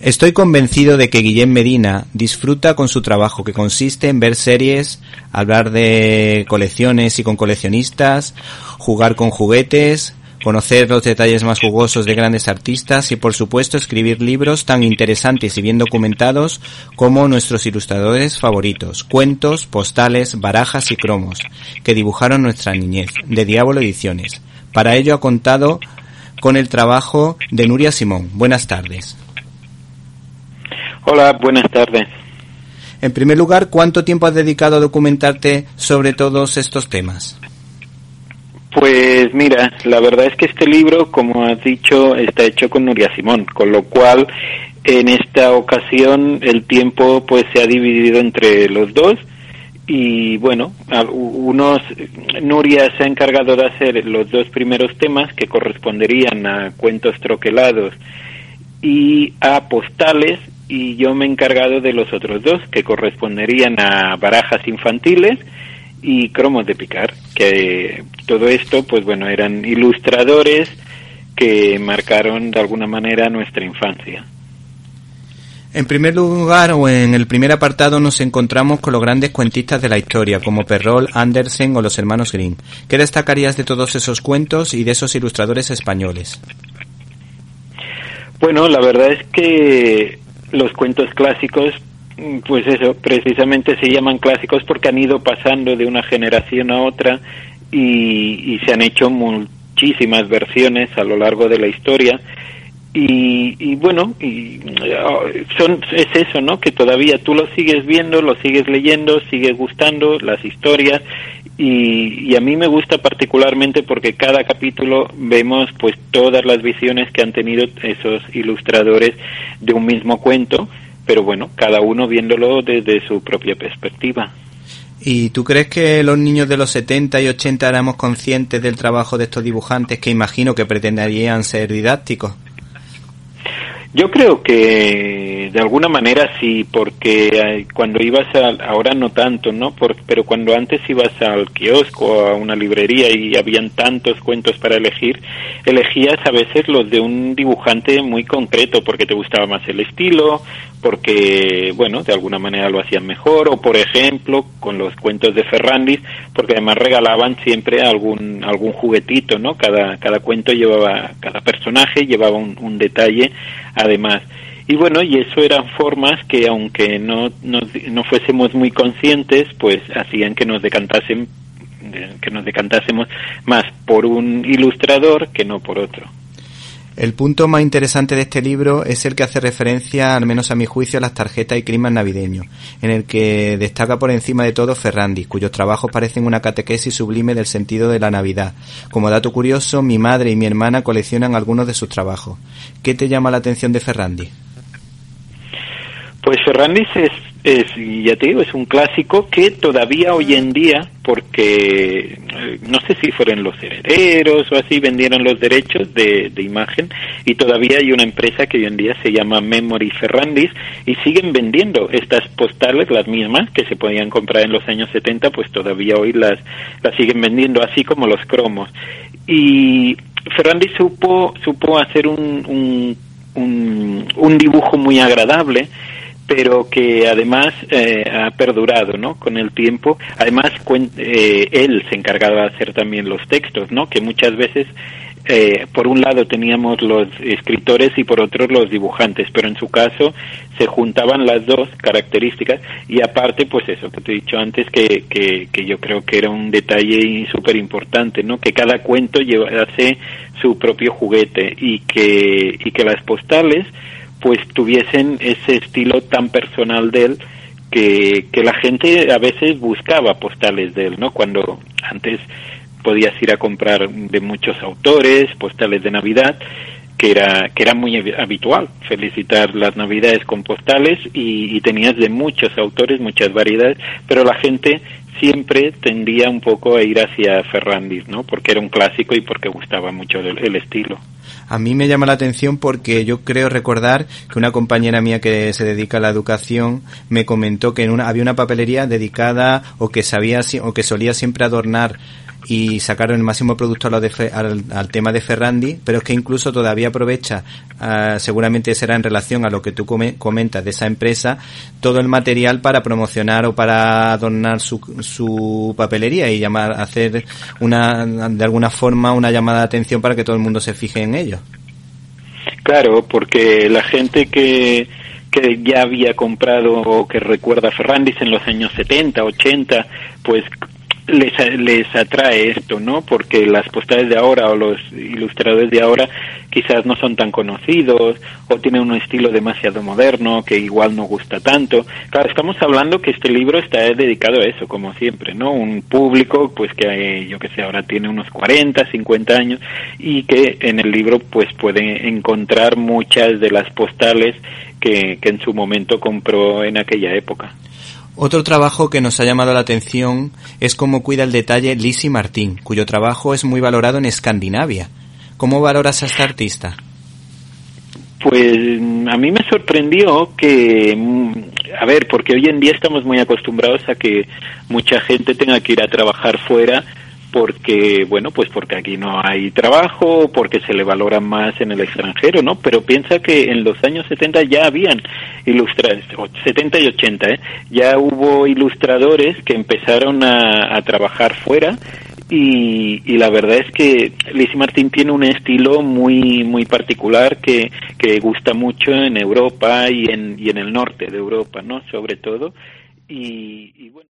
Estoy convencido de que Guillem Medina disfruta con su trabajo, que consiste en ver series, hablar de colecciones y con coleccionistas, jugar con juguetes, conocer los detalles más jugosos de grandes artistas y por supuesto escribir libros tan interesantes y bien documentados como nuestros ilustradores favoritos, cuentos, postales, barajas y cromos, que dibujaron nuestra niñez, de Diablo Ediciones. Para ello ha contado con el trabajo de Nuria Simón. Buenas tardes. Hola, buenas tardes. En primer lugar, ¿cuánto tiempo has dedicado a documentarte sobre todos estos temas? Pues mira, la verdad es que este libro, como has dicho, está hecho con Nuria Simón, con lo cual en esta ocasión el tiempo pues se ha dividido entre los dos. Y bueno, unos Nuria se ha encargado de hacer los dos primeros temas que corresponderían a cuentos troquelados y a postales y yo me he encargado de los otros dos, que corresponderían a barajas infantiles y cromos de picar, que todo esto, pues bueno, eran ilustradores que marcaron de alguna manera nuestra infancia. En primer lugar, o en el primer apartado, nos encontramos con los grandes cuentistas de la historia, como Perrol, Andersen o los hermanos Grimm. ¿Qué destacarías de todos esos cuentos y de esos ilustradores españoles? Bueno, la verdad es que los cuentos clásicos, pues eso, precisamente se llaman clásicos porque han ido pasando de una generación a otra y, se han hecho muchísimas versiones a lo largo de la historia. Y, bueno, y, ah, son, es eso, ¿no? Que todavía tú lo sigues viendo, lo sigues leyendo, sigue gustando las historias y, y, a mí me gusta particularmente porque cada capítulo vemos pues todas las visiones que han tenido esos ilustradores de un mismo cuento, pero bueno, cada uno viéndolo desde su propia perspectiva. ¿Y tú crees que los niños de los 70 y 80 éramos conscientes del trabajo de estos dibujantes que imagino que pretenderían ser didácticos? Yo creo que de alguna manera sí, porque eh, cuando ibas a, ahora no tanto, ¿no? pero cuando antes ibas al kiosco, a una librería y habían tantos cuentos para elegir, elegías a veces los de un dibujante muy concreto porque te gustaba más el estilo, porque, bueno, de alguna manera lo hacían mejor, o por ejemplo, con los cuentos de Ferrandis, porque además regalaban siempre algún, algún juguetito, ¿no? Cada, cada cuento llevaba, cada personaje llevaba un, un detalle además. Y bueno, y eso eran formas que aunque no, no, no fuésemos muy conscientes, pues hacían que nos decantasen que nos decantásemos más por un ilustrador que no por otro. El punto más interesante de este libro es el que hace referencia, al menos a mi juicio, a las tarjetas y climas navideños, en el que destaca por encima de todo Ferrandis, cuyos trabajos parecen una catequesis sublime del sentido de la Navidad. Como dato curioso, mi madre y mi hermana coleccionan algunos de sus trabajos. ¿Qué te llama la atención de Ferrandis? Pues Ferrandis es es, ya te digo, es un clásico que todavía hoy en día, porque eh, no sé si fueron los herederos o así, vendieron los derechos de, de, imagen y todavía hay una empresa que hoy en día se llama Memory Ferrandis y siguen vendiendo estas postales, las mismas que se podían comprar en los años 70, pues todavía hoy las, las siguen vendiendo, así como los cromos. Y Ferrandis supo, supo hacer un, un, un, un dibujo muy agradable pero que además eh, ha perdurado ¿no? con el tiempo. Además, eh, él se encargaba de hacer también los textos, ¿no? que muchas veces, eh, por un lado teníamos los escritores y por otro los dibujantes, pero en su caso se juntaban las dos características y aparte, pues eso que te he dicho antes, que, que, que yo creo que era un detalle súper importante, ¿no? que cada cuento llevase su propio juguete y que, y que las postales pues tuviesen ese estilo tan personal de él que, que la gente a veces buscaba postales de él, ¿no? Cuando antes podías ir a comprar de muchos autores, postales de Navidad, que era que era muy habitual felicitar las navidades con postales y, y tenías de muchos autores muchas variedades pero la gente siempre tendía un poco a ir hacia Ferrandis, ¿no? Porque era un clásico y porque gustaba mucho el, estilo. A mí me llama la atención porque yo creo recordar que una compañera mía que se dedica a la educación me comentó que en una, había una papelería dedicada o que sabía o que solía siempre adornar y sacaron el máximo producto al, tema de Ferrandi, pero es que incluso todavía aprovecha, ah, seguramente será en relación a lo que tú comentas de esa empresa, todo el material para promocionar o para adornar su, su papelería y llamar, hacer una, de alguna forma una llamada de atención para que todo el mundo se fije en ello. Claro, porque la gente que, que ya había comprado o que recuerda Ferrandis en los años 70, 80, pues les, les atrae esto, ¿no? Porque las postales de ahora o los ilustradores de ahora quizás no son tan conocidos o tienen un estilo demasiado moderno que igual no gusta tanto. Claro, estamos hablando que este libro está dedicado a eso, como siempre, ¿no? Un público, pues que yo que sé, ahora tiene unos 40, 50 años y que en el libro pues puede encontrar muchas de las postales que, que en su momento compró en aquella época. Otro trabajo que nos ha llamado la atención es cómo cuida el detalle Lizzie Martín, cuyo trabajo es muy valorado en Escandinavia. ¿Cómo valoras a esta artista? Pues a mí me sorprendió que, mm, a ver, porque hoy en día estamos muy acostumbrados a que mucha gente tenga que ir a trabajar fuera porque bueno pues porque aquí no hay trabajo porque se le valora más en el extranjero no pero piensa que en los años 70 ya habían ilustradores 70 y 80 ¿eh? ya hubo ilustradores que empezaron a, a trabajar fuera y, y, la verdad es que Lizzie Martin tiene un estilo muy muy particular que, que gusta mucho en Europa y en, y en el norte de Europa no sobre todo. Y, y bueno